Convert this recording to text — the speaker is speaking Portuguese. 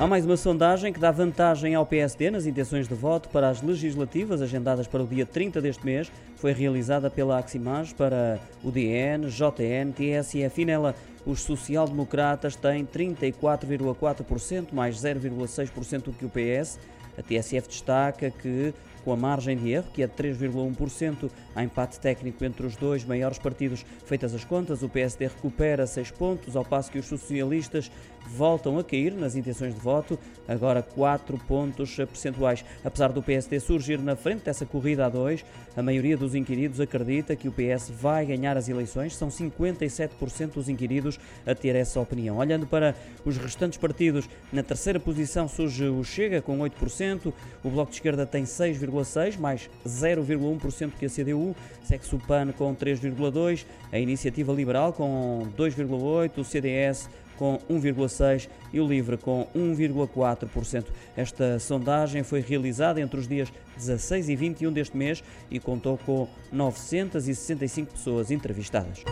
Há mais uma sondagem que dá vantagem ao PSD nas intenções de voto para as legislativas agendadas para o dia 30 deste mês. Foi realizada pela Aximage para o DN, JN, TSF e nela os social-democratas têm 34,4%, mais 0,6% do que o PS. A TSF destaca que com a margem de erro, que é de 3,1%, há empate técnico entre os dois maiores partidos. Feitas as contas, o PSD recupera 6 pontos, ao passo que os socialistas voltam a cair nas intenções de voto, agora 4 pontos percentuais. Apesar do PSD surgir na frente dessa corrida a dois, a maioria dos inquiridos acredita que o PS vai ganhar as eleições. São 57% dos inquiridos a ter essa opinião. Olhando para os restantes partidos, na terceira posição surge o Chega com 8%, o Bloco de Esquerda tem 6,6%, mais 0,1% que a CDU, segue-se o PAN com 3,2%, a Iniciativa Liberal com 2,8%, o CDS com 1,6% e o Livre com 1,4%. Esta sondagem foi realizada entre os dias 16 e 21 deste mês e contou com 965 pessoas entrevistadas.